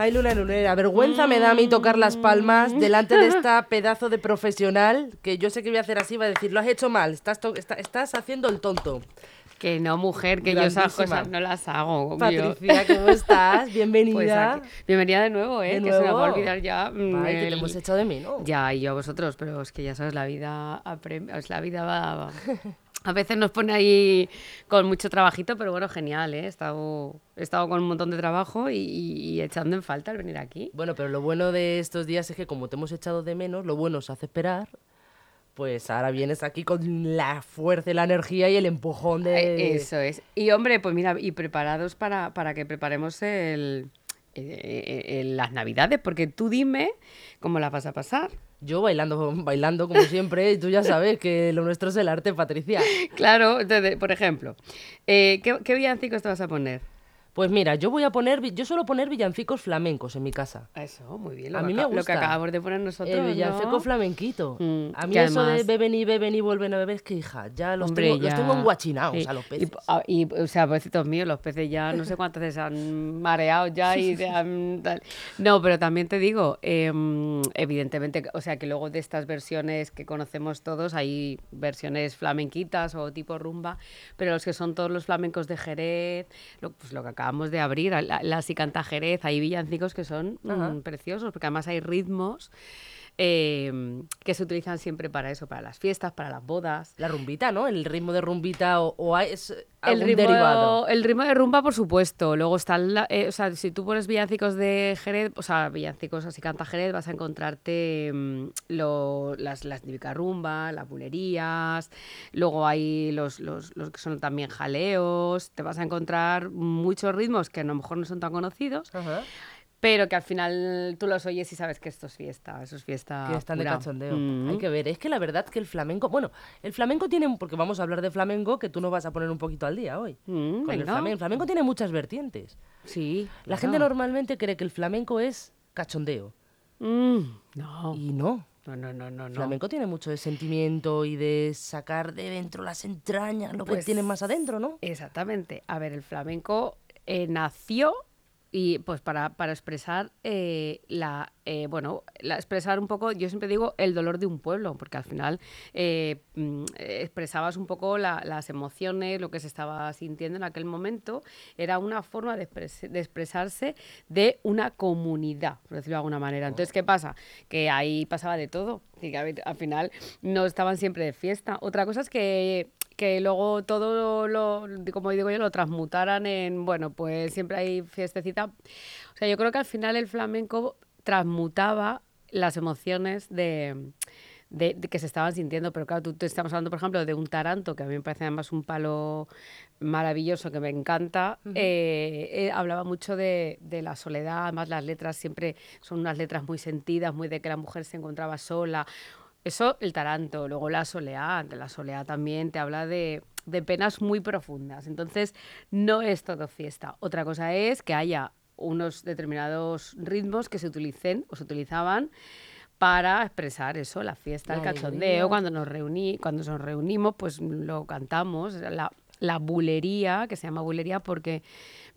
Ay, Luna Lunera, vergüenza me da a mí tocar las palmas Mm. delante de esta pedazo de profesional que yo sé que voy a hacer así, va a decir, lo has hecho mal, estás, está- estás haciendo el tonto. Que no, mujer, que yo esas Grandísima. cosas no las hago. obvio. Patricia, ¿cómo estás? Pues Bienvenida. aquí- Bienvenida de nuevo, ¿eh? De Que se me va a nuevo. olvidar ya. mm, Ay, que te el- hemos echado de mí, ¿no? Ya, y yo a vosotros, pero es que ya sabes, la vida aprem- la vida va- A veces nos pone ahí con mucho trabajito, pero bueno, genial, ¿eh? He estado, he estado con un montón de trabajo y, y echando en falta el venir aquí. Bueno, pero lo bueno de estos días es que como te hemos echado de menos, lo bueno se hace esperar. Pues ahora vienes aquí con la fuerza, la energía y el empujón de... Eso es. Y hombre, pues mira, y preparados para, para que preparemos el, eh, eh, eh, las navidades, porque tú dime cómo las vas a pasar. Yo bailando, bailando como siempre, y tú ya sabes que lo nuestro es el arte, Patricia. Claro, entonces, por ejemplo, eh, ¿qué, ¿qué villancicos te vas a poner? Pues mira, yo voy a poner, yo suelo poner villancicos flamencos en mi casa. Eso, muy bien. Lo A mí me aca- Lo que gusta. acabamos de poner nosotros, el villancico ¿no? flamenquito. Mm, a mí que eso de beben y beben y vuelven a beber, es que hija, ya los, Hombre, tengo, los ya- tengo enguachinados sí. a los peces. ah, y, o sea, pobrecitos míos, los peces ya no sé cuántas veces se han mareado ya y se han tal. No, pero también te digo, em, evidentemente, o sea, que luego de estas versiones que conocemos todos, hay versiones flamenquitas o tipo rumba, pero los que son todos los flamencos de Jerez, lo, pues lo que acabamos de abrir, la, la Si canta Jerez, hay villancicos que son mm, preciosos, porque además hay ritmos em, que se utilizan siempre para eso, para las fiestas, para las bodas. La rumbita, ¿no? El ritmo de rumbita o, es El ritmo, derivado. el ritmo de rumba, por supuesto. Luego están, la- eh, o sea, si tú pones villancicos de Jerez, o sea, villancicos así canta Jerez, vas a encontrarte mm, lo- las, las típicas las bulerías. Luego hay los, los, los que son también jaleos. Te vas a encontrar muchos ritmos que a lo mejor no son tan conocidos, Ajá. Pero que al final tú los oyes y sabes que esto es fiesta, eso es fiesta. que están de pura. cachondeo. Mm. Hay que ver, es que la verdad que el flamenco, bueno, el flamenco tiene, porque vamos a hablar de flamenco, que tú nos vas a poner un poquito al día hoy. Mm, con el flamenco. El flamenco tiene muchas vertientes. Sí. La claro. gente normalmente cree que el flamenco es cachondeo. Mm, no. Y no. No, no, no, no. El no. flamenco tiene mucho de sentimiento y de sacar de dentro las entrañas, lo que Pues- tienen más adentro, ¿no? Exactamente. A ver, el flamenco eh, nació y pues para, para expresar eh, la eh, bueno la, expresar un poco yo siempre digo el dolor de un pueblo porque al final eh, mm, eh, expresabas un poco la- las emociones lo que se estaba sintiendo en aquel momento era una forma de, expres- de expresarse de una comunidad por decirlo de alguna manera. Entonces qué pasa que ahí pasaba de todo y que al final no estaban siempre de fiesta. Otra cosa es que que luego todo lo, como digo yo, lo transmutaran en, bueno, pues siempre hay fiestecita. O sea, yo creo que al final el flamenco transmutaba las emociones de, de- de que se estaban sintiendo, pero claro, tú te estamos hablando, por ejemplo, de un taranto, que a mí me parece además un palo maravilloso, que me encanta, eh, eh, hablaba mucho de, de la soledad, además las letras siempre son unas letras muy sentidas, muy de que la mujer se encontraba sola, eso, el taranto. Luego la soleá. La soleá también te habla de, de penas muy profundas. Entonces, no es todo fiesta. Otra cosa es que haya unos determinados ritmos que se utilicen o se utilizaban para expresar eso, la fiesta, el cachondeo, alegría. cuando nos reuní, cuando nos reunimos, pues lo cantamos, la, la bulería, que se llama bulería porque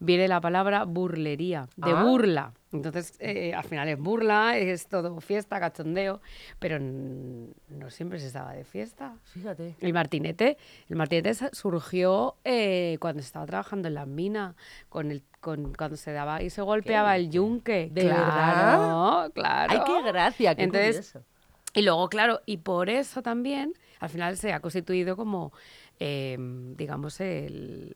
viene la palabra burlería, de Ah. burla. Entonces, eh, al final es burla, es todo fiesta, cachondeo, pero no siempre se estaba de fiesta. Fíjate. El martinete, el martinete surgió eh, cuando se estaba trabajando en la mina, con el, con, cuando se daba y se golpeaba el yunque. ¿De claro, verdad? Claro. ¡Ay, qué gracia! Qué Entonces, curioso. y luego, claro, y por eso también, al final se ha constituido como, eh, digamos, el.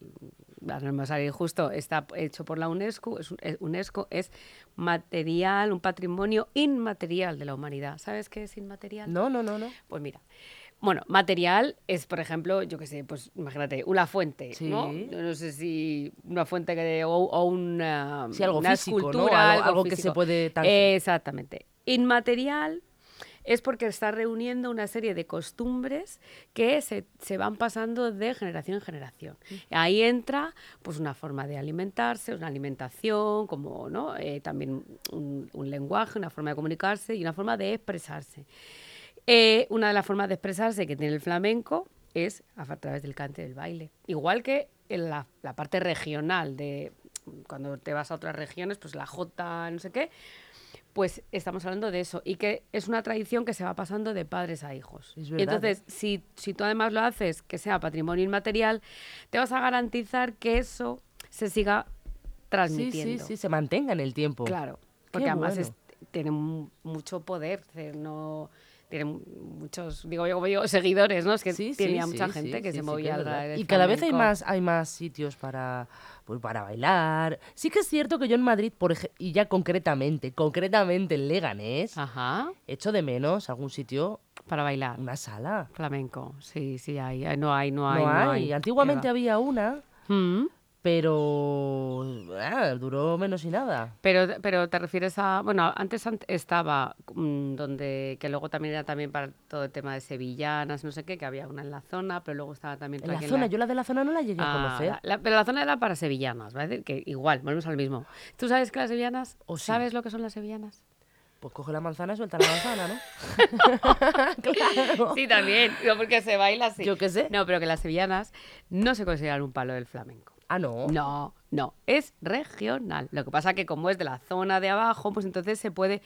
Ahora No me va a salir justo, está hecho por la UNESCO, es, es- UNESCO es material, un patrimonio inmaterial de la humanidad. ¿Sabes qué es inmaterial? No, no, no, no. Pues mira, bueno, material es, por ejemplo, yo qué sé, pues imagínate, una fuente, ¿no? Sí. No sé si una fuente que, o, o una, Sí, algo una físico, ¿no? escultura, Algo- algo que se puede Exactamente. Inmaterial es porque está reuniendo una serie de costumbres que se, se van pasando de generación en generación. Ahí entra pues una forma de alimentarse, una alimentación, como ¿no? Eh, también un, un lenguaje, una forma de comunicarse y una forma de expresarse. Eh, una de las formas de expresarse que tiene el flamenco es a, través del cante del baile. Igual que en la, la parte regional de, cuando te vas a otras regiones, pues la jota, no sé qué, pues estamos hablando de eso y que es una tradición que se va pasando de padres a hijos. Y entonces, si, si tú además lo haces que sea patrimonio inmaterial, te vas a garantizar que eso se siga transmitiendo. sí, sí, se mantenga en el tiempo. Claro, porque Qué además bueno. es- tiene mu- mucho poder, no tiene mu- muchos, digo yo, digo, seguidores, ¿no? Es que Sí, sí, mucha sí, gente que se movía del Y cada vez hay más, hay más sitios para, pues, para bailar. Sí que es cierto que yo en Madrid, por y ya concretamente, concretamente en Leganés, Ajá, echo de menos algún sitio, para bailar. una sala. Flamenco, sí, sí, hay, hay- no hay, no No hay. hay. Antiguamente había una, Mm. Pero ah, duró menos y nada. Pero, pero te refieres a, bueno, antes ant- estaba mm, donde, que luego también era también para todo el tema de sevillanas, no sé qué, que había una en la zona, pero luego estaba también En la zona, yo la de la zona no la llegué a Ah, conocer. la- la- pero la zona era para sevillanas, ¿vale? Que igual, volvemos al mismo. ¿Tú sabes que las sevillanas, ¿O sí? sabes lo que son las sevillanas? Pues coge la manzana y suelta la manzana, ¿no? claro. Sí, también, digo, porque se baila así. Yo qué sé. No, pero que las sevillanas no se consideran un palo del flamenco. Ah, no. No, no, es regional. Lo que pasa que como es de la zona de abajo, pues entonces se puede,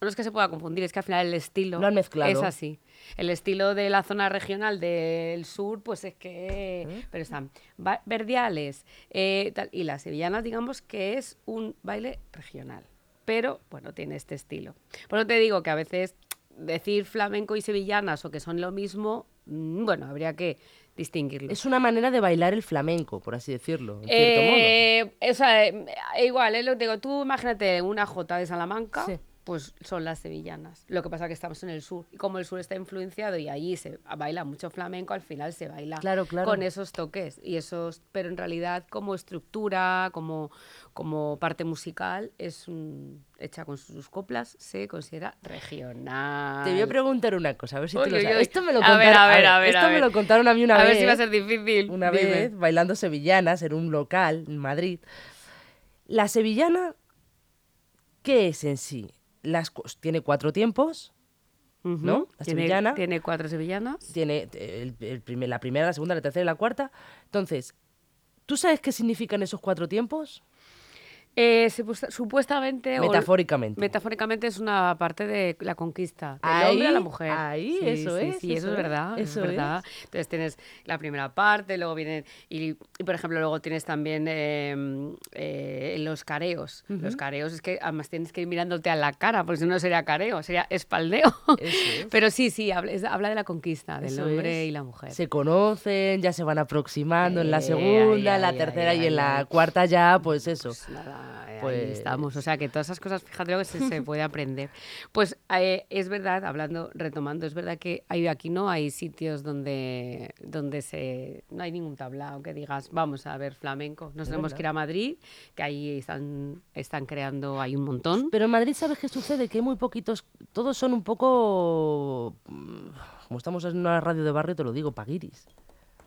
no es que se pueda confundir, es que al final el estilo Lo han mezclado. es así. El estilo de la zona regional del sur, pues es que, ¿Eh? pero están verdiales eh, tal, y las sevillanas, digamos que es un baile regional, pero bueno, tiene este estilo. Por eso te digo que a veces decir flamenco y sevillanas o que son lo mismo, bueno, habría que distinguirlo. Es una manera de bailar el flamenco, por así decirlo, en cierto modo. Eh, o sea, eh, igual, es lo que digo, tú imagínate una Jota de Salamanca, Sí. Pues son las sevillanas. Lo que pasa es que estamos en el sur. Y como el sur está influenciado y allí se baila mucho flamenco, al final se baila Claro, claro. con esos toques. Y esos, pero en realidad como estructura, como, como parte musical, es un- hecha con sus coplas, se considera regional. Te voy a preguntar una cosa, a ver si tú lo sabes. Esto me lo A contaron, ver, a ver, a ver, esto a me lo contaron a mí una a vez. ver si va a ser difícil. Una Dime. vez bailando sevillanas en un local en Madrid. La sevillana, ¿qué es en sí? Las, tiene cuatro tiempos. ¿no? La Tiene- sevillana. Tiene cuatro sevillanas. tiene el- el primer- la primera, la segunda, la tercera y la cuarta. Entonces, ¿tú sabes qué significan esos cuatro tiempos? Eh, supuesta- supuestamente. o- Metafóricamente. Metafóricamente es una parte de la conquista del Ahí, hombre a la mujer. ahí, Sí, eso sí, es, Sí, eso, es es, verdad. eso es verdad. Entonces tienes la primera parte, luego vienen. Y, y, por ejemplo, luego tienes también eh, eh, los careos. Los careos es que además tienes que ir mirándote a la cara, porque si no sería careo, sería espaldeo. Eso. Pero sí, sí, habla, habla de la conquista del Eso hombre y la mujer. Se conocen, ya se van aproximando en la Eh, segunda, en la tercera y en la cuarta ya, pues eso. Pues nada, eh, ahí Pues- estamos. O sea, que todas esas cosas, fíjate lo que se, se puede aprender. Pues eh, es verdad, hablando, retomando, es verdad que hay, aquí no hay sitios donde, donde se, no hay ningún tablao que digas, vamos a ver flamenco. Nos Es tenemos verdad. que ir a Madrid, que ahí están, están creando, hay un montón. Pero en Madrid, ¿sabes qué sucede? Que hay muy poquitos, todos son un poco, mm, como estamos en una radio de barrio, te lo digo, paguiris,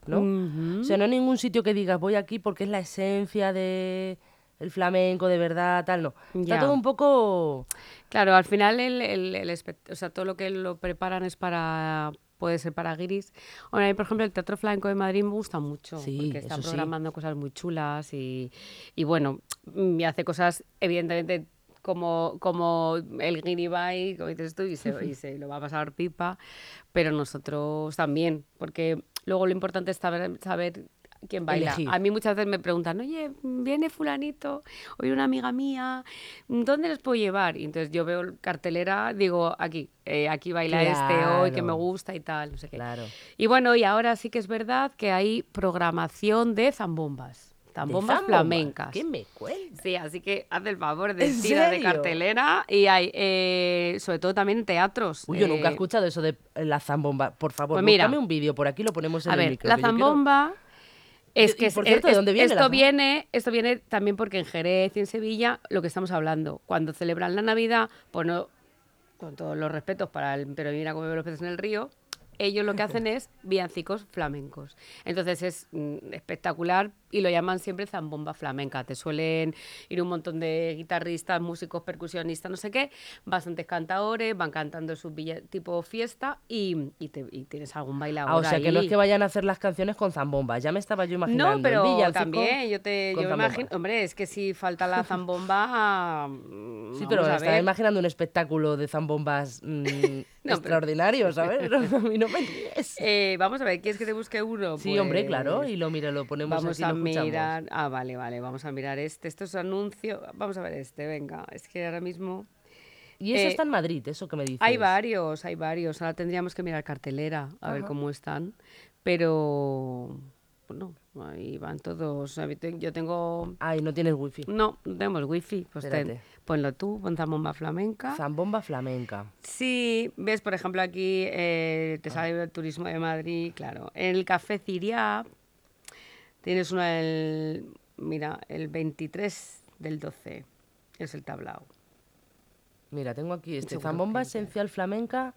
¿no? Ujú. O sea, no hay ningún sitio que digas, voy aquí porque es la esencia de el flamenco de verdad, tal, no. Está Ya. todo un poco... Claro, al final el, el, el o sea, todo lo que lo preparan es para puede ser para guiris. Bueno, a mí, por ejemplo, el Teatro Flamenco de Madrid me gusta mucho Sí, porque están eso sí. programando cosas muy chulas y, y bueno, y hace cosas evidentemente como, como el guiribay, como dices tú, y se, y se lo va a pasar pipa, pero nosotros también, porque luego lo importante es saber, saber quién baila. A mí muchas veces me preguntan, oye, viene fulanito, oye, una amiga mía, ¿dónde les puedo llevar? Y entonces yo veo cartelera, digo, aquí, eh, aquí baila este hoy, que me gusta y tal, no sé qué. Claro. Y bueno, y ahora sí que es verdad que hay programación de zambombas, zambombas flamencas. ¿Qué me cuentas? Sí, así que haz el favor de ¿En tira de cartelera y hay, eh, sobre todo también teatros. Uy, yo nunca he eh, escuchado eso de la zambomba. Por favor, Pues mira. un vídeo, por aquí lo ponemos en A el ver, micro. la quiero- zambomba es que por cierto, ¿de dónde viene esto viene esto viene también porque en Jerez y en Sevilla lo que estamos hablando cuando celebran la Navidad pues no con todos los respetos para el pero mira cómo veo los peces en el río ellos lo que hacen es villancicos flamencos. Entonces es mm, espectacular y lo llaman siempre zambomba flamenca. Te suelen ir un montón de guitarristas, músicos, percusionistas, no sé qué, bastantes cantadores, van cantando su tipo fiesta y, y, te, y tienes algún bailador Ah, o sea, ahí. que no es que vayan a hacer las canciones con zambomba. Ya me estaba yo imaginando. No, pero villancico también yo te yo imagino, hombre, es que si falta la zambomba, mm, Sí, pero me estaba imaginando un espectáculo de zambombas mm, extraordinario, ¿sabes? a mí no me. Eh, vamos a ver, ¿quieres que te busque uno? Sí, hombre, Pues, claro, y lo mira, lo ponemos Vamos y a lo. Mirar. Ah, vale, vale, vamos a mirar este. Esto es anuncio. Vamos a ver este, venga. Es que ahora mismo. Y eso Eh, está en Madrid, eso que me dices. Hay varios, hay varios. Ahora tendríamos que mirar cartelera a ver cómo están. Pero. Bueno, ahí van todos. Yo tengo. Ay, no tienes wifi. No, no tenemos wifi. Pues ten- ponlo tú, pon zambomba flamenca. Zambomba flamenca. Sí, ves, por ejemplo, aquí eh, Ah. te sale el turismo de Madrid, claro. En el Café Ciria tienes uno el, mira, el 23 del 12, es el tablao. Mira, tengo aquí este zambomba esencial flamenca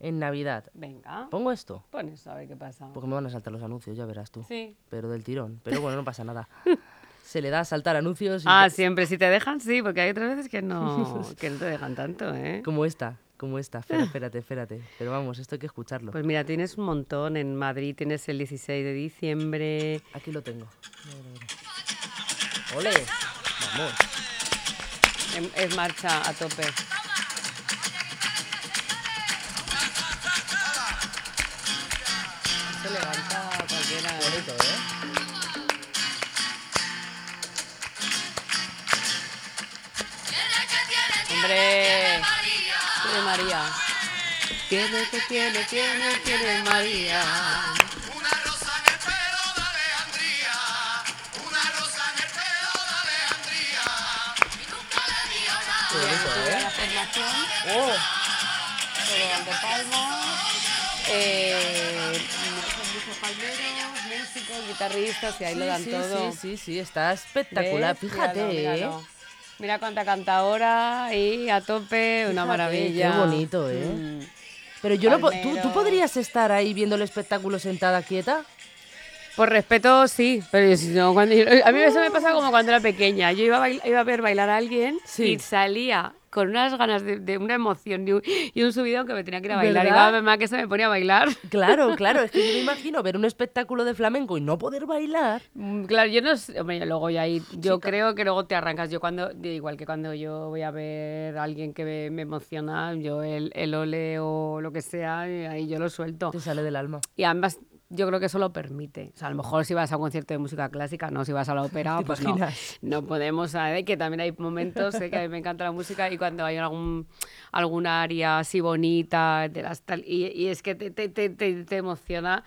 en Navidad. Venga, ¿Pongo esto? pon eso, a ver qué pasa. Porque me van a saltar los anuncios, ya verás tú. Sí. Pero del tirón. Pero bueno, no pasa nada. Se le da a saltar anuncios y Ah, que- siempre, si te dejan, sí, porque hay otras veces que no, que no te dejan tanto, ¿eh? como esta, como esta. Espera, espérate, espérate. Pero vamos, esto hay que escucharlo. Pues mira, tienes un montón. En Madrid tienes el 16 de diciembre. Aquí lo tengo. ¡Ole! Vamos. en- Es marcha a tope. Se levanta cualquiera. ¿eh? Bonito, ¿eh? Hombre, tiene María. Tiene, que tiene, tiene, tiene María. Una rosa en el pelo de Alejandría, una rosa en el pelo de Alejandría. Qué bonito, Tuve ¿eh? la formación, ¡Oh! todo dan de palmas. Eh, palmeros, músicos, guitarristas, y ahí lo Sí, dan sí, todo. Sí, sí, sí, está espectacular. ¿Ves? Fíjate, Míralo, ¿eh? Mira cuánta cantadora ahí a tope, una Fíjate, maravilla. qué bonito, ¿eh? Mm. Pero yo no ¿tú, ¿tú podrías estar ahí viendo el espectáculo sentada quieta? Por respeto, sí, pero si no, cuando yo- a mí eso me pasa como cuando era pequeña. Yo iba a, bail- iba a ver bailar a alguien Sí. y salía con unas ganas de, de una emoción y un, y un subidón que me tenía que ir a bailar. ¿Verdad? Y va mamá que se me ponía a bailar. Claro, claro, es que yo me imagino ver un espectáculo de flamenco y no poder bailar. Mm, Claro, yo no sé, hombre, luego ya ahí, yo creo que luego te arrancas. Yo cuando, igual que cuando yo voy a ver a alguien que me, me emociona, yo el, el ole o lo que sea, y ahí yo lo suelto. Te sale del alma. Y además, yo creo que eso lo permite. O sea, a lo mejor si vas a un concierto de música clásica, no, si vas a la ópera, ¿Te pues no. imaginas? No podemos, ¿sabes? Que también hay momentos, sé que a mí me encanta la música y cuando hay algún, alguna área así bonita, de las tal, y, y es que te, te, te, te- te emociona.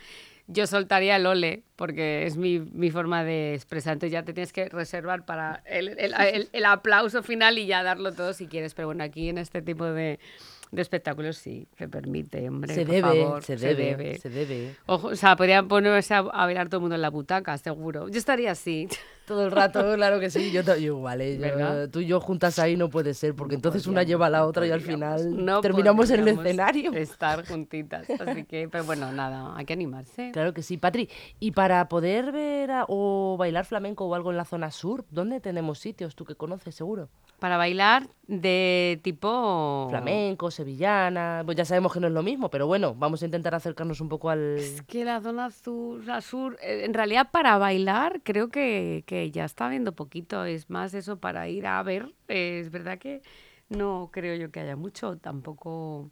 Yo soltaría el ole, porque es mi, mi forma de expresar. Entonces ya te tienes que reservar para el, el- el- el aplauso final y ya darlo todo si quieres. Pero bueno, aquí en este tipo de, de espectáculos sí, se permite, hombre. Se por debe, favor, se debe, se debe. Ojo, o sea, podrían ponerse a, a bailar todo el mundo en la butaca, seguro. Yo estaría así. Todo el rato, claro que sí. Yo, yo igual, ¿eh? Tú y yo juntas ahí no puede ser, porque entonces una lleva a la otra y al final No terminamos en el escenario. Estar juntitas. Así que, pero bueno, nada, hay que animarse. Claro que sí, Patri. Y para poder ver a- o bailar flamenco o algo en la zona sur, ¿dónde tenemos sitios? Tú que conoces, seguro. Para bailar de tipo. Flamenco, sevillana. Pues ya sabemos que no es lo mismo, pero bueno, vamos a intentar acercarnos un poco al. Es que la zona sur, la sur, eh, en realidad para bailar creo que, que ya está viendo poquito. Es más eso para ir a ver. Es verdad que no creo yo que haya mucho, tampoco. O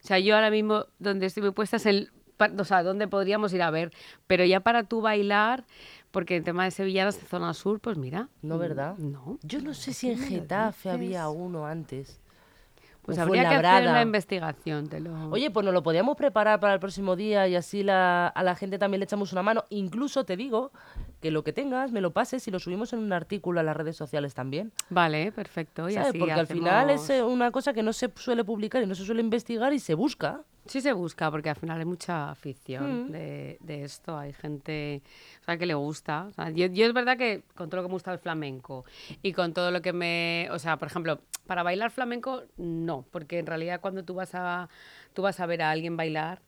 sea, yo ahora mismo donde estoy muy puesta es el. O sea, donde podríamos ir a ver. Pero ya para tú bailar, porque el tema de sevillanas de zona sur, pues mira. No, mm, ¿verdad? No. Yo no sé ¿por si en Getafe había uno antes. Pues habría que hacer una investigación, te lo. Oye, pues nos lo podíamos preparar para el próximo día y así la- a la gente también le echamos una mano. Incluso te digo que lo que tengas me lo pases y lo subimos en un artículo a las redes sociales también. Vale, perfecto. Y ¿sabes? así Porque al final es eh, una cosa que no se suele publicar y no se suele investigar y se busca. Sí se busca, porque al final hay mucha Mm. afición de, de esto. Hay gente o sea, que le gusta. O sea, yo, yo es verdad que con todo lo que me gusta el flamenco y con todo lo que me... O sea, por ejemplo, para bailar flamenco, no. Porque en realidad cuando tú vas a, tú vas a ver a alguien bailar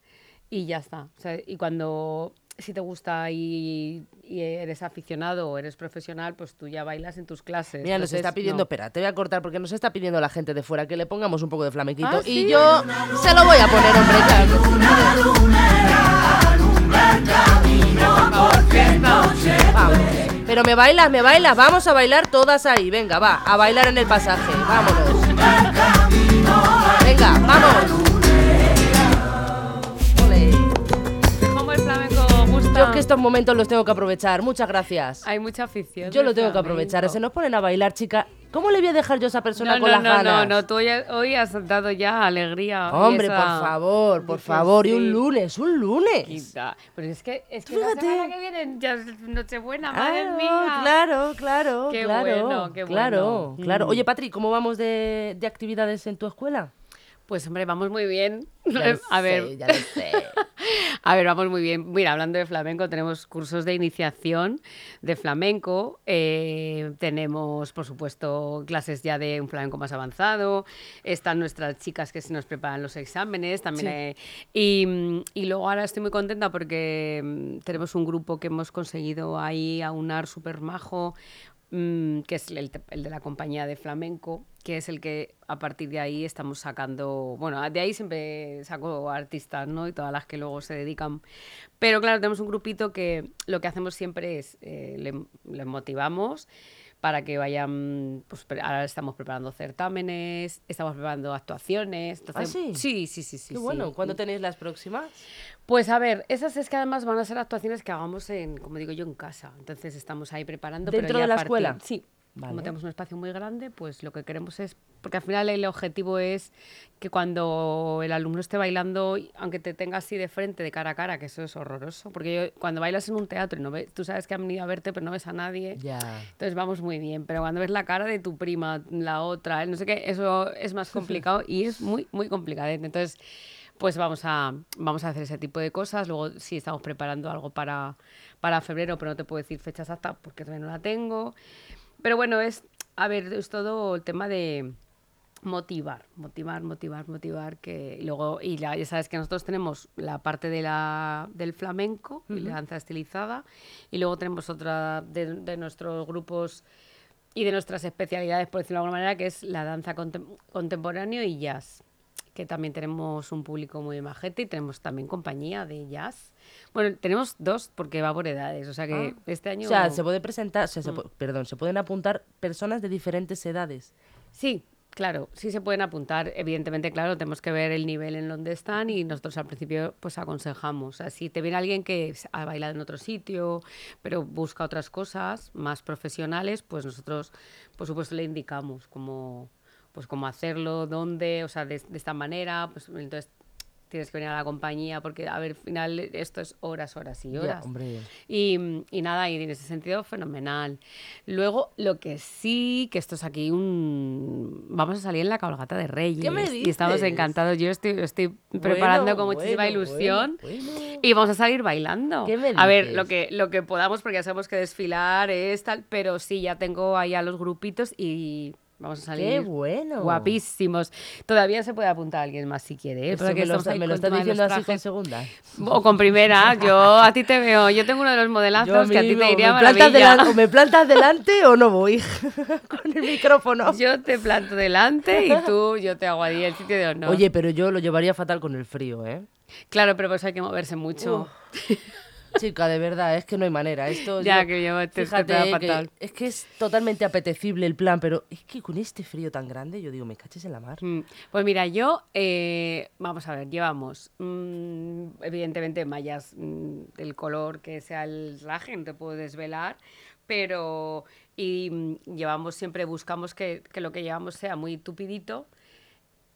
y ya está. O sea, y cuando si te gusta y, y eres aficionado o eres profesional, pues tú ya bailas en tus clases. Mira, nos está pidiendo, no. espera, te voy a cortar porque nos está pidiendo la gente de fuera que le pongamos un poco de flamenquito. Ah, Y ¿sí? yo se lo voy a poner, hombre. Vamos. Pero me bailas, me bailas, vamos a bailar todas ahí. Venga, va, a bailar en el pasaje. Vámonos. Venga, vamos. Estos momentos los tengo que aprovechar. Muchas gracias. Hay mucha afición. Yo lo tengo que aprovechar. Se nos ponen a bailar, chica. ¿Cómo le voy a dejar yo a esa persona No, con no, las no, ganas? no, no, tú hoy, hoy has dado ya alegría. Hombre, esa- por favor, por favor. Y un lunes, un lunes. Quita. Pero es que, es que Fíjate. la semana que viene ya es Nochebuena, madre mía. Claro, claro, Qué claro. bueno, qué Claro, bueno. claro. Mm. Oye, Patri, ¿cómo vamos de, de actividades en tu escuela? Pues hombre, vamos muy bien. Ya lo a sé, ver, ya lo sé. A ver, vamos muy bien. Mira, hablando de flamenco, tenemos cursos de iniciación de flamenco. eh, tenemos, por supuesto, clases ya de un flamenco más avanzado. Están nuestras chicas que se nos preparan los exámenes también. Sí. eh, y, y luego ahora estoy muy contenta porque mm, tenemos un grupo que hemos conseguido ahí aunar súper majo. Mm, que es el, de la compañía de flamenco, que es el que a partir de ahí estamos sacando, bueno, de ahí siempre saco artistas, ¿no? Y todas las que luego se dedican. Pero claro, tenemos un grupito que lo que hacemos siempre es, eh, le- les motivamos para que vayan, pues ahora estamos preparando certámenes, estamos preparando actuaciones. ¿Ah, sí? Sí, sí, sí, sí. Qué sí. bueno. ¿Cuándo tenéis las próximas? Pues a ver, esas es que además van a ser actuaciones que hagamos en, como digo yo, en casa. Entonces estamos ahí preparando. pero ¿Dentro ya de la partir- escuela? Sí. Vale. Como tenemos un espacio muy grande, pues lo que queremos es, porque al final el objetivo es que cuando el alumno esté bailando, aunque te tenga así de frente, de cara a cara, que eso es horroroso, porque yo- cuando bailas en un teatro y no ves, tú sabes que han venido a verte, pero no ves a nadie, Ya. entonces vamos muy bien, pero cuando ves la cara de tu prima, la otra, no sé qué, eso es más complicado y es muy, muy complicado. Entonces, pues vamos a, vamos a hacer ese tipo de cosas. Luego sí estamos preparando algo para, para febrero, pero no te puedo decir fecha exacta porque todavía no la tengo. Pero bueno, es, a ver, es todo el tema de motivar, motivar, motivar, motivar, que y luego, y la- ya sabes que nosotros tenemos la parte de la, del flamenco, y la danza estilizada, y luego tenemos otra de, de nuestros grupos y de nuestras especialidades, por decirlo de alguna manera, que es la danza contem- contemporáneo y jazz, que también tenemos un público muy majete y tenemos también compañía de jazz. Bueno, tenemos dos porque va por edades, o sea que este año... O sea, se puede presentar, o sea, Mm. se perdón, se pueden apuntar personas de diferentes edades. Sí, claro, sí se pueden apuntar. Evidentemente, claro, tenemos que ver el nivel en donde están y nosotros al principio pues aconsejamos. O sea, si te viene alguien que ha bailado en otro sitio, pero busca otras cosas más profesionales, pues nosotros, por supuesto, le indicamos cómo, pues cómo hacerlo, dónde, o sea, de, de esta manera, pues entonces tienes que venir a la compañía porque, a ver, al final esto es horas, horas y horas. hombre. Y, y nada, y en ese sentido, fenomenal. Luego, lo que sí, que esto es aquí un... Vamos a salir en la cabalgata de Reyes. me Y estamos dices? encantados. Yo estoy, estoy preparando Bueno, con muchísima bueno, ilusión. bueno, bueno. Y vamos a salir bailando. ¿Qué me a ver, dices? lo que, lo que podamos, porque ya sabemos que desfilar es tal, pero sí, ya tengo ahí a los grupitos y vamos a salir. Qué bueno. Guapísimos. Todavía se puede apuntar alguien más si quiere. ¿eh? Eso me lo, me lo de diciendo así con segunda. O con primera, yo a ti te veo. Yo tengo uno de los modelazos que a ti te iría ¿me plantas, o me plantas delante o no voy con el micrófono. Yo te planto delante y tú, yo te hago ahí el sitio de honor. Oye, pero yo lo llevaría fatal con el frío, ¿eh? Claro, pero pues hay que moverse mucho. Chica, de verdad, es que no hay manera. Esto Ya, yo- que yo te- te fíjate que fatal. es que es totalmente apetecible el plan, pero es que con este frío tan grande, yo digo, me caches en la mar. Mm, Pues mira, yo, eh, vamos a ver, llevamos, mm, evidentemente, mallas mm, del color que sea el traje, no te puedo desvelar, pero y llevamos siempre, buscamos que, que lo que llevamos sea muy tupidito.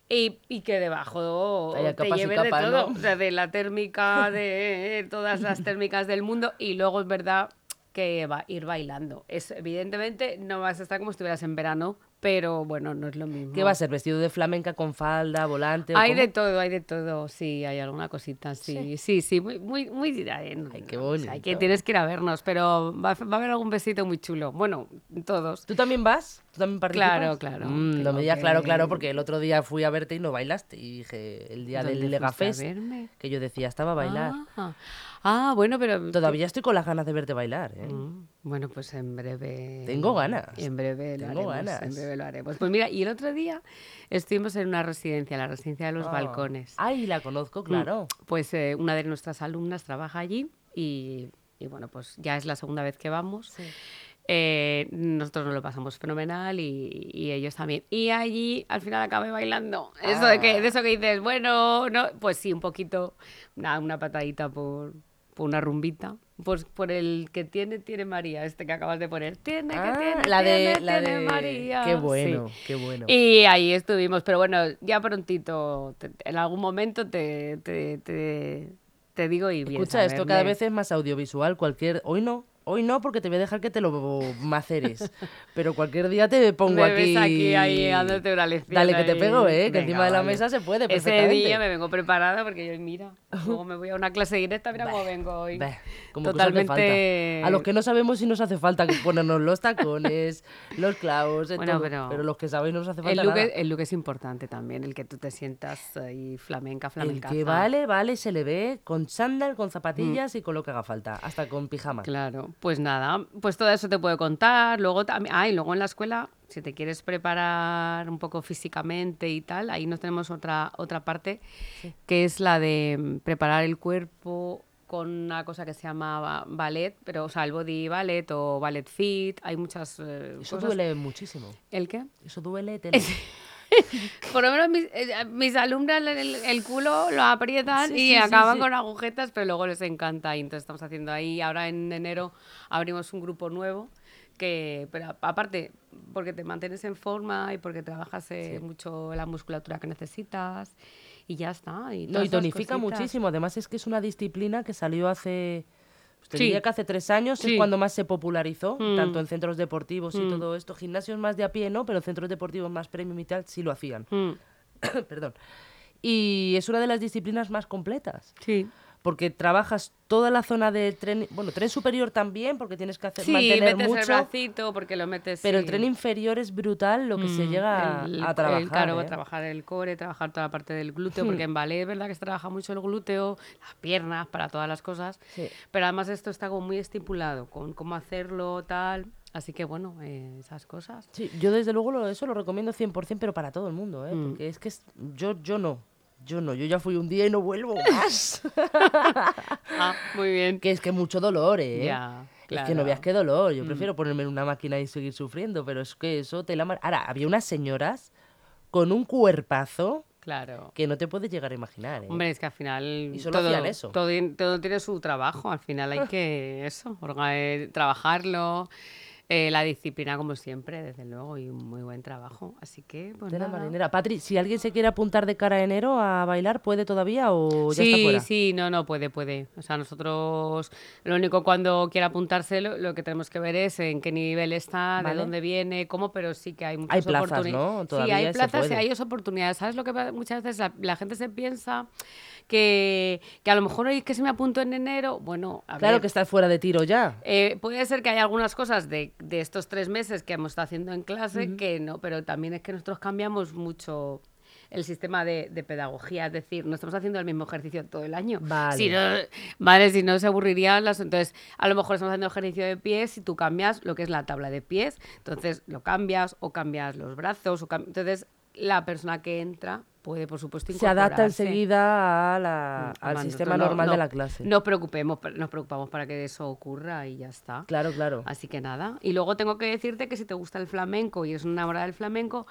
Y, y que debajo te lleves de todo, ¿no? o sea, de la térmica, de todas las térmicas del mundo, y luego es verdad que va a ir bailando. Es, evidentemente no vas a estar como si estuvieras en verano, pero bueno, no es lo mismo. ¿Qué va a ser? ¿Vestido de flamenca con falda, volante? Hay de todo, hay de todo, sí, hay alguna cosita, sí, sí, sí, muy, muy, muy, ay, qué no, o sea, hay que bonito. tienes que ir a vernos, pero va, a- va a haber algún besito muy chulo, bueno, todos. ¿Tú también vas? ¿Tú también participas? Claro, claro, Mm, no me digas claro, que- claro, porque el otro día fui a verte y no bailaste. Y dije, el día ¿Dónde del Legafest, que yo decía, estaba a bailar. Ah, ah, bueno, pero... Todavía estoy con las ganas de verte bailar, ¿eh? Mm, Bueno, pues en breve. Tengo ganas. En breve lo Tengo haremos. En ganas. breve lo haremos. Pues mira, y el otro día estuvimos en una residencia, la residencia de los Ah. balcones. Ay, la conozco, claro. Pues eh, una de nuestras alumnas trabaja allí y, y bueno, pues ya es la segunda vez que vamos. Sí. Eh, nosotros nos lo pasamos fenomenal y, y ellos también. Y allí al final acabé bailando. Eso de, que, de eso que dices, bueno, no, pues sí, un poquito, nada, una patadita por, por una rumbita. Pues por el que tiene, tiene María, este que acabas de poner. Tiene, que Ah, tiene, la de, tiene, la tiene de... María. Qué Sí. bueno, qué bueno. Y ahí estuvimos, pero bueno, ya prontito, te- en algún momento te, te, te, te digo y vienes Escucha, esto cada vez es más audiovisual. Cualquier... Hoy no, hoy no, porque te voy a dejar que te lo maceres. Pero cualquier día te pongo Me aquí... ves aquí ahí dándote una lección. Dale, que te pego, ¿eh? Que encima de la mesa se puede Ese día me vengo preparada porque yo, mira, luego me voy a una clase directa, mira cómo vengo hoy. Bah, como que os hace Totalmente. falta. A los que no sabemos si nos hace falta ponernos los tacones, los clavos, de Bueno, todo. pero- Pero los que sabéis no nos hace El falta look, nada. es, el look es importante también, el que tú te sientas ahí flamenca, El flamenca. que vale, vale, se le ve con chándal, con zapatillas y con lo que haga falta. Hasta con pijama. Mm. Claro, pues nada, pues todo eso te puedo contar. Luego también, ah, y luego en la escuela, si te quieres preparar un poco físicamente y tal, ahí nos tenemos otra, otra parte, que es la de mm, preparar el cuerpo con una cosa que se llama ba- ballet, pero o sea, el body ballet o ballet fit, hay muchas eh, Eso cosas. duele muchísimo. ¿El qué? Eso duele. Por lo menos mis, eh, mis alumnas el, el culo lo aprietan Sí, y sí, acaban sí. con agujetas, pero luego les encanta y entonces estamos haciendo ahí. Ahora en enero abrimos un grupo nuevo que, pero aparte, porque te mantienes en forma y porque trabajas eh, mucho la musculatura que necesitas y ya está. Y No, y tonifica muchísimo. Además es que es una disciplina que salió hace... te Sí. diría que hace tres años Sí. es cuando más se popularizó, Mm. tanto en centros deportivos y Mm. todo esto. Gimnasios más de a pie, ¿no? Pero centros deportivos más premium y tal sí lo hacían. Mm, Perdón. Y es una de las disciplinas más completas. Sí. Porque trabajas toda la zona de tren, bueno, tren superior también, porque tienes que hacer, Sí, mantener metes el mucho, bracito porque lo metes. pero el tren inferior es brutal lo que se Mm, llega el- a el- trabajar. claro, ¿eh? trabajar el core, trabajar toda la parte del glúteo, porque en ballet es verdad que se trabaja mucho el glúteo, las piernas, para todas las cosas. Sí. Pero además esto está como muy estipulado, con cómo hacerlo, tal. Así que bueno, eh, esas cosas. Sí, yo desde luego lo, eso lo recomiendo 100%, pero para todo el mundo, ¿eh? Mm. Porque es que es- yo, yo no, yo no, yo ya fui un día y no vuelvo más. Ah, muy bien. que es que mucho dolor, ¿eh? Ya, Es que no. Mm. veas qué dolor. Yo prefiero ponerme en una máquina y seguir sufriendo, pero es que eso te la... mar- Ahora, había unas señoras con un cuerpazo Claro. que no te puedes llegar a imaginar, ¿eh? Hombre, es que al final Y solo todo, eso. Todo, todo tiene su trabajo. Al final hay que eso, eh, trabajarlo. Eh, la disciplina, como siempre, desde luego, y un muy buen trabajo. Así que, pues Tela nada. marinera. Patri, si alguien se quiere apuntar de cara a enero a bailar, ¿puede todavía o ya está Sí, fuera? sí, no, no, puede, puede. O sea, nosotros lo único cuando quiera apuntarse, lo, lo que tenemos que ver es en qué nivel está, Vale. de dónde viene, cómo, pero sí que hay muchas Hay plazas, oportunidades. ¿no? Sí, Todavía hay se plazas y hay oportunidades. ¿Sabes lo que muchas veces la, la gente se piensa? Que, que a lo mejor es que se me apunto en enero. Bueno, a Claro ver, que está fuera de tiro ya. eh, puede ser que haya algunas cosas de, de estos tres meses que hemos estado haciendo en clase que no, pero también es que nosotros cambiamos mucho el sistema de, de pedagogía, es decir, no estamos haciendo el mismo ejercicio todo el año. Vale. Si no, vale, si no se aburrirían las... Entonces, a lo mejor estamos haciendo ejercicio de pies y tú cambias lo que es la tabla de pies, entonces lo cambias o cambias los brazos, o cam- entonces la persona que entra puede, por supuesto, Se adapta enseguida a la- al sistema no- normal no- de la clase. No preocupemos, nos preocupamos para que eso ocurra y ya está. Claro, claro. Así que nada. Y luego tengo que decirte que si te gusta el flamenco y eres una enamorada del flamenco,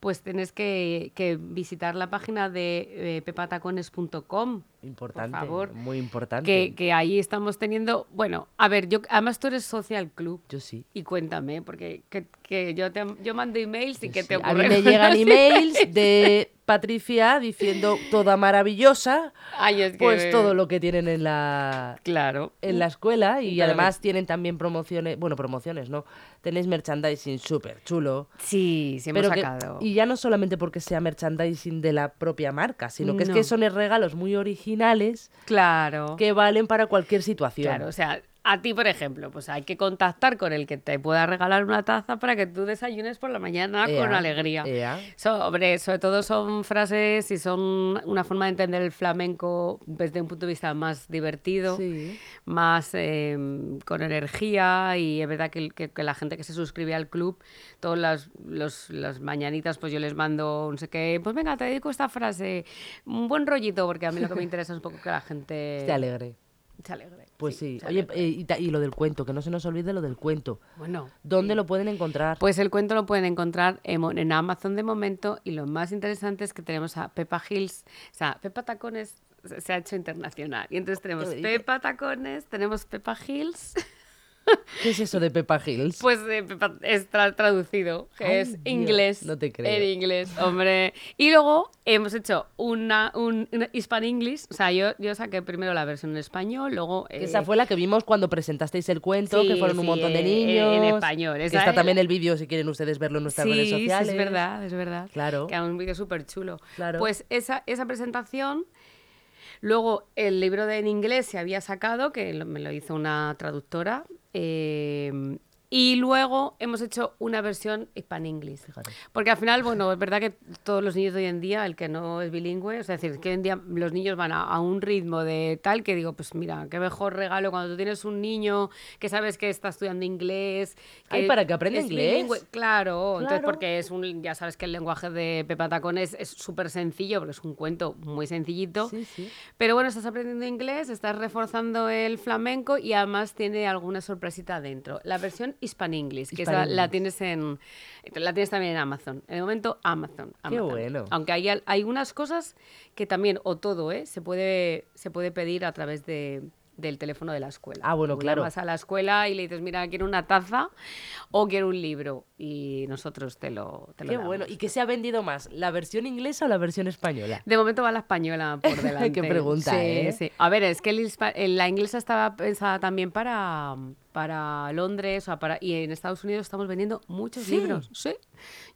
pues tienes que, que visitar la página de eh, pepatacones.com. Importante, por favor. muy importante. Que, que ahí estamos teniendo. Bueno, a ver, yo además tú eres social club. Yo sí. Y cuéntame, porque que, yo, te, yo mando emails y yo que sí. te A ocurre. mí me llegan emails de Patricia diciendo toda maravillosa, Ay, es que- pues todo lo que tienen en la Claro. en la escuela y Claro. además tienen también promociones, bueno, promociones, ¿no? Tenéis merchandising súper chulo. Sí, sí hemos Pero que- sacado. y ya no solamente porque sea merchandising de la propia marca, sino que es que son regalos muy originales Claro. que valen para cualquier situación. Claro, o sea, a ti, por ejemplo, pues hay que contactar con el que te pueda regalar una taza para que tú desayunes por la mañana con alegría. ea. Sobre, sobre todo son frases y son una forma de entender el flamenco desde un punto de vista más divertido, Sí. más eh, con energía y es verdad que, el- que- que la gente que se suscribe al club, todas las, los- las mañanitas, pues yo les mando no sé qué, pues venga, te dedico esta frase, un buen rollito, porque a mí lo que me interesa es un poco que la gente Esté alegre. Se alegre. Pues sí. Oye, eh, y, lo del cuento, que no se nos olvide lo del cuento. Bueno, ¿Dónde lo pueden encontrar? pues el cuento lo pueden encontrar en, Amazon de momento y lo más interesante es que tenemos a Pepa Hills, o sea, Pepa Tacones se ha hecho internacional. Y entonces tenemos. Pepa Tacones, tenemos Pepa Hills, ¿Qué es eso de Peppa Hills? pues eh, Pepa- es tra- traducido, que Ay, es Dios, inglés. no te creo. En inglés, hombre. Y luego hemos hecho una, un, una Hispan English, o sea, yo, yo saqué primero la versión en español, luego... Que Esa eh, fue la que vimos cuando presentasteis el cuento, que Sí, fueron un sí, montón de en- niños. en español, Que esa está es también el vídeo si quieren ustedes verlo en nuestras redes Sí, sí, sociales. es verdad, es verdad. Claro. Que era un vídeo súper chulo. Claro. Pues esa, esa presentación, luego el libro de en inglés se había sacado, que me lo hizo una traductora, eh, y luego hemos hecho una versión Hispan English. Fíjate. Porque al final, bueno, es verdad que todos los niños de hoy en día, el que no es bilingüe, o sea, es decir, que hoy en día los niños van a, a un ritmo de tal que digo, pues mira, qué mejor regalo cuando tú tienes un niño que sabes que está estudiando inglés. Ay, para que aprenda inglés. bilingüe. Claro, entonces porque es un, ya sabes que el lenguaje de Pepa Tacón es es súper sencillo, porque es un cuento muy sencillito. Sí, sí. Pero bueno, estás aprendiendo inglés, estás reforzando el flamenco y además tiene alguna sorpresita dentro. La versión Hispan English, que esa la tienes en la tienes también en Amazon. En el momento Amazon. Qué Amazon. bueno. Aunque hay, hay unas cosas que también, o todo, ¿eh? se, puede, se puede pedir a través de, del teléfono de la escuela. Ah, bueno, Tú claro. Vas a la escuela y le dices, mira, quiero una taza o quiero un libro. Y nosotros te lo, te lo Qué damos. bueno. ¿Y qué se ha vendido más? ¿La versión inglesa o la versión española? De momento va la española por delante. Qué pregunta, Sí, ¿eh? sí. A ver, es que el eh, la inglesa estaba pensada también para, para Londres o para, y en Estados Unidos estamos vendiendo muchos Sí. libros. Sí.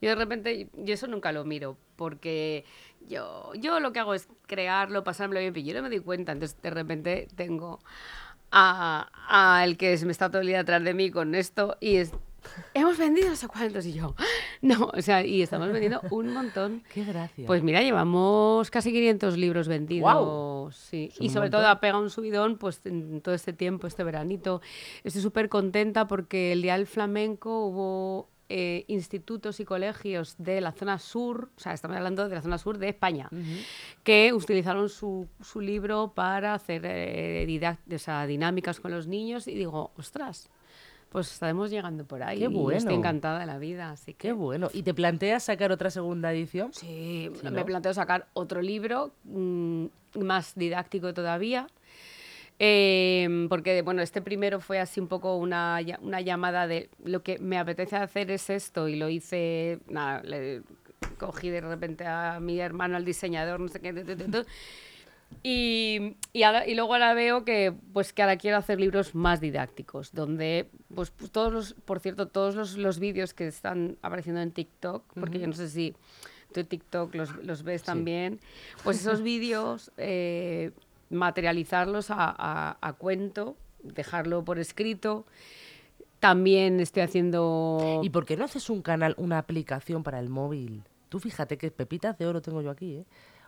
Yo de repente, yo eso nunca lo miro porque yo, yo lo que hago es crearlo, pasármelo bien, pero yo no me doy cuenta. Entonces de repente tengo a, a el que se me está todo el día detrás de mí con esto y es... Hemos vendido no sé cuántos y yo, no, o sea, y estamos vendiendo un montón. Qué gracia. Pues mira, llevamos casi 500 libros vendidos. Sí. Un Y sobre montón. todo ha pegado un subidón pues, en todo este tiempo, este veranito. Estoy súper contenta porque el Día del Flamenco hubo eh, institutos y colegios de la zona sur, o sea, estamos hablando de la zona sur de España, que utilizaron su, su libro para hacer eh, o sea, dinámicas con los niños y digo, ostras. Pues estaremos llegando por ahí. Qué bueno. Estoy encantada de la vida, así que... Qué bueno. ¿Y te planteas sacar otra segunda edición? Sí, Sí, me ¿no? planteo sacar otro libro mm, más didáctico todavía. Eh, porque, bueno, este primero fue así un poco una, una llamada de lo que me apetece hacer es esto y lo hice, nada, le cogí de repente a mi hermano, al diseñador, no sé qué, y, y, ahora- y luego ahora veo que, pues, que ahora quiero hacer libros más didácticos, donde, pues, pues, todos los, por cierto, todos los, los vídeos que están apareciendo en TikTok, porque yo no sé si tú TikTok los, los ves también, pues esos vídeos, eh, materializarlos a, a- a cuento, dejarlo por escrito. También estoy haciendo... ¿Y por qué no haces un canal, una aplicación para el móvil? Tú fíjate que pepitas de oro tengo yo aquí, ¿eh?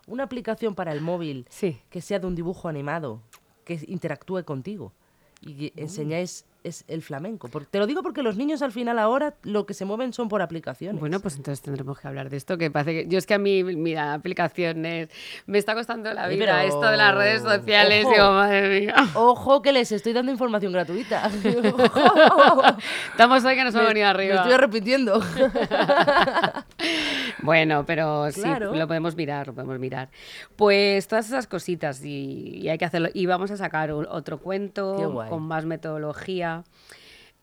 Una aplicación para el móvil Sí. que sea de un dibujo animado, que interactúe contigo y que enseñáis es el flamenco. Por- te lo digo porque los niños al final ahora lo que se mueven son por aplicaciones. Bueno, pues entonces tendremos que hablar de esto, que parece que... Yo es que a mí, mira, aplicaciones... Me está costando la vida pero- esto de las redes sociales. Ojo. Digo, madre mía. Ojo que les estoy dando información gratuita. Estamos hoy que nos hemos Me- venido Me arriba. estoy arrepintiendo. Bueno, pero sí, lo podemos mirar, lo podemos mirar. Pues todas esas cositas y, y hay que hacerlo. Y vamos a sacar un- otro cuento con más metodología.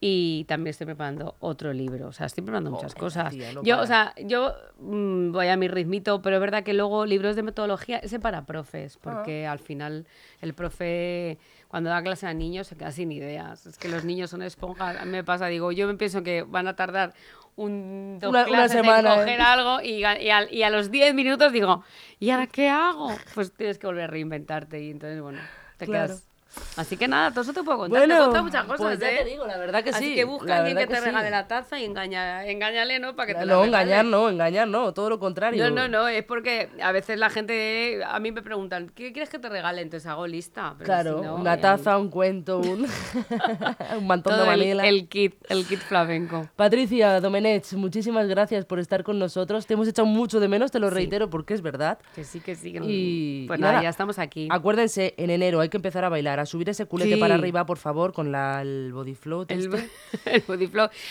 Y también estoy preparando otro libro. O sea, estoy preparando muchas cosas. tía, no yo, para. o sea, yo mm, voy a mi ritmito, pero es verdad que luego libros de metodología, ese para profes, porque al final el profe, cuando da clase a niños, se queda sin ideas. Es que los niños son esponjas. A mí me pasa, digo, yo me pienso que van a tardar un, dos Una- una clases semana, en ¿eh? coger algo y, a- y a, y a los 10 minutos digo, ¿y ahora qué hago? Pues tienes que volver a reinventarte y entonces, bueno, te Claro. quedas... Así que nada, todo eso te puedo contar. te he contado muchas cosas, pues ya ¿eh? te digo, la verdad que Así sí. que busca alguien que te sí. regale la taza y engaña, engáñale, ¿no? Para que te No, engañar no, engañar no, todo lo contrario. No, no, no, es porque a veces la gente, a mí me preguntan, ¿qué quieres que te regale? Entonces hago lista. pero Claro, si no, una eh, taza, un cuento, un, un mantón todo de manila. el kit, el kit flamenco. Patricia Domenech, muchísimas gracias por estar con nosotros. Te hemos echado mucho de menos, te lo Sí. reitero porque es verdad. Que sí, que sí. Que no- Y, pues y nada, nada, ya estamos aquí. Acuérdense, en enero hay que empezar a bailar, a subir ese culete Sí. para arriba, por favor, con la, el body float. El, este. el body.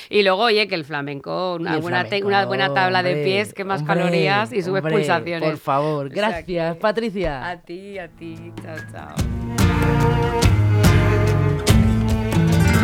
Y luego, oye, que el flamenco, una, el buena, flamenco, una buena tabla de pies, que más hombre, calorías y subes hombre, pulsaciones. Por favor, O sea gracias, Patricia. A ti, a ti. Chao, chao.